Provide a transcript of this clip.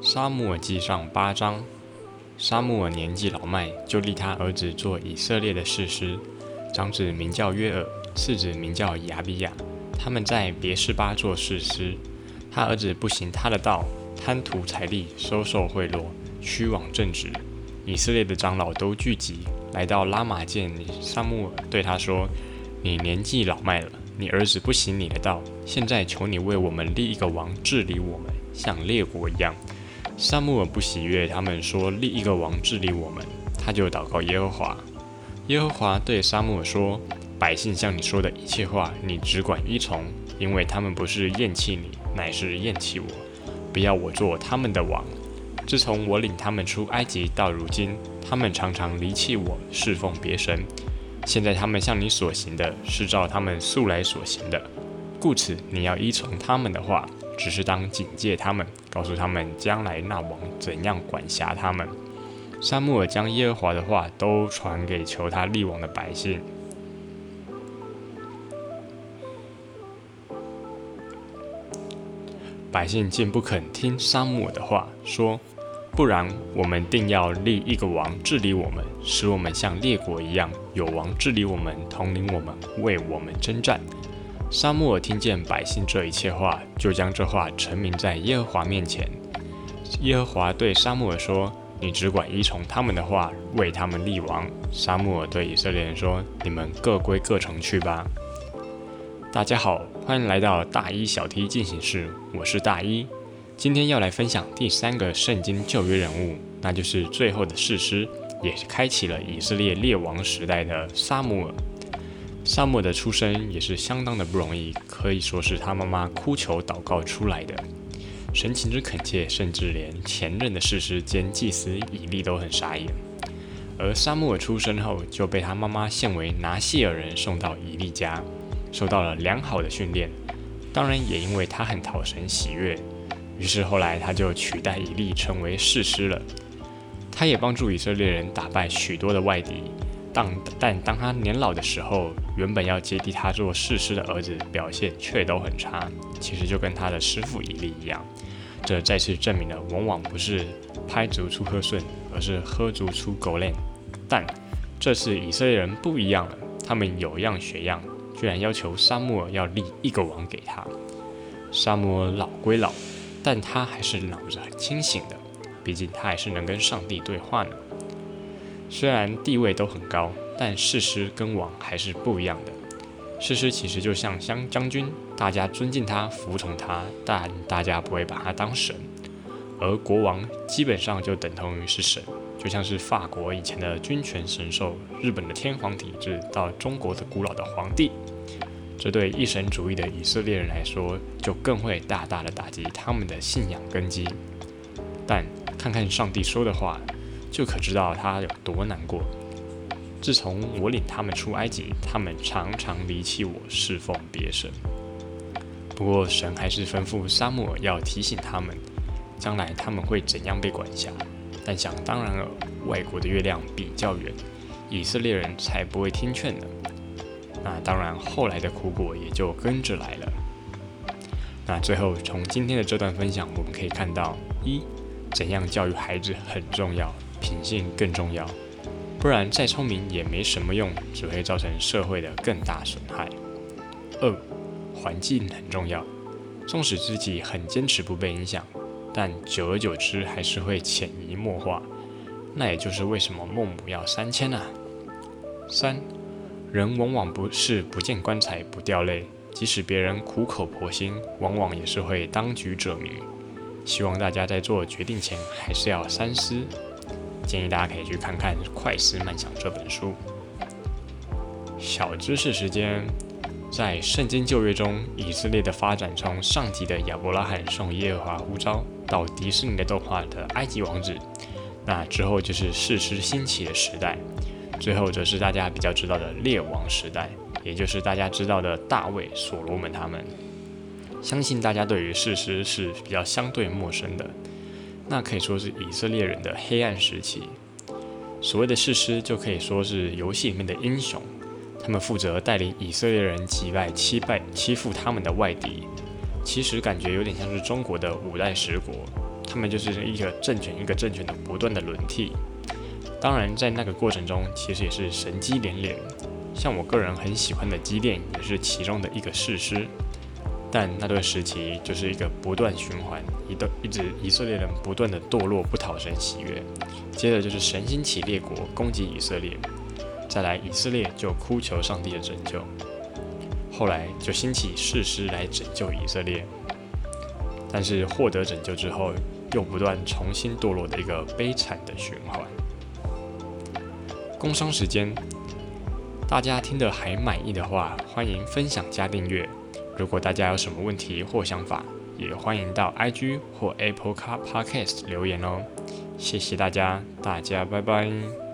沙漠记上八章，沙漠年纪老迈，就立他儿子做以色列的士师。长子名叫约尔，次子名叫亚比亚。他们在别是巴做士师。他儿子不行他的道，贪图财力，收受贿赂，虚妄正直。以色列的长老都聚集，来到拉玛见沙漠，对他说：“你年纪老迈了，你儿子不行你的道，现在求你为我们立一个王治理我们，像列国一样。”萨穆尔不喜悦，他们说立一个王治理我们，他就祷告耶和华。耶和华对萨穆尔说：“百姓向你说的一切话，你只管依从，因为他们不是厌弃你，乃是厌弃我，不要我做他们的王。自从我领他们出埃及到如今，他们常常离弃我，侍奉别神。现在他们向你所行的，是照他们素来所行的，故此你要依从他们的话。”只是当警戒他们，告诉他们将来那王怎样管辖他们。沙穆尔将耶和华的话都传给求他立王的百姓，百姓竟不肯听沙穆尔的话，说：“不然，我们定要立一个王治理我们，使我们像列国一样，有王治理我们，统领我们，为我们征战。”沙穆尔听见百姓这一切话，就将这话陈明在耶和华面前。耶和华对沙穆尔说：“你只管依从他们的话，为他们立王。”沙穆尔对以色列人说：“你们各归各城去吧。”大家好，欢迎来到大一小 T 进行式，我是大一。今天要来分享第三个圣经旧约人物，那就是最后的士师，也开启了以色列列王时代的沙穆尔。沙漠的出生也是相当的不容易，可以说是他妈妈哭求祷告出来的。神情之恳切，甚至连前任的士师兼祭司以利都很傻眼。而沙漠尔出生后，就被他妈妈献为拿细尔人，送到以利家，受到了良好的训练。当然，也因为他很讨神喜悦，于是后来他就取代以利成为士师了。他也帮助以色列人打败许多的外敌。但当他年老的时候，原本要接替他做士师的儿子表现却都很差，其实就跟他的师傅以利一样。这再次证明了，往往不是拍足出喝顺，而是喝足出狗链。但这次以色列人不一样了，他们有样学样，居然要求沙漠尔要立一个王给他。沙漠尔老归老，但他还是脑子很清醒的，毕竟他还是能跟上帝对话呢。虽然地位都很高，但士师跟王还是不一样的。士师其实就像将将军，大家尊敬他，服从他，但大家不会把他当神。而国王基本上就等同于是神，就像是法国以前的君权神授，日本的天皇体制，到中国的古老的皇帝。这对一神主义的以色列人来说，就更会大大的打击他们的信仰根基。但看看上帝说的话。就可知道他有多难过。自从我领他们出埃及，他们常常离弃我，侍奉别神。不过神还是吩咐沙漠要提醒他们，将来他们会怎样被管辖。但想当然了，外国的月亮比较圆，以色列人才不会听劝呢。那当然，后来的苦果也就跟着来了。那最后，从今天的这段分享，我们可以看到：一，怎样教育孩子很重要。品性更重要，不然再聪明也没什么用，只会造成社会的更大损害。二，环境很重要，纵使自己很坚持不被影响，但久而久之还是会潜移默化。那也就是为什么孟母要三迁啊。三，人往往不是不见棺材不掉泪，即使别人苦口婆心，往往也是会当局者迷。希望大家在做决定前还是要三思。建议大家可以去看看《快思慢想》这本书。小知识时间，在圣经旧约中，以色列的发展从上集的亚伯拉罕送耶和华呼召，到迪士尼的动画的埃及王子，那之后就是士师兴起的时代，最后则是大家比较知道的列王时代，也就是大家知道的大卫、所罗门他们。相信大家对于士师是比较相对陌生的。那可以说是以色列人的黑暗时期。所谓的士师，就可以说是游戏里面的英雄，他们负责带领以色列人击败欺败欺负他们的外敌。其实感觉有点像是中国的五代十国，他们就是一个政权一个政权的不断的轮替。当然，在那个过程中，其实也是神机连连。像我个人很喜欢的基甸，也是其中的一个事师。但那段时期就是一个不断循环，一段一直以色列人不断的堕落，不讨神喜悦。接着就是神兴起列国攻击以色列，再来以色列就哭求上帝的拯救，后来就兴起士师来拯救以色列。但是获得拯救之后，又不断重新堕落的一个悲惨的循环。工商时间，大家听得还满意的话，欢迎分享加订阅。如果大家有什么问题或想法，也欢迎到 IG 或 Apple Car Podcast 留言哦。谢谢大家，大家拜拜。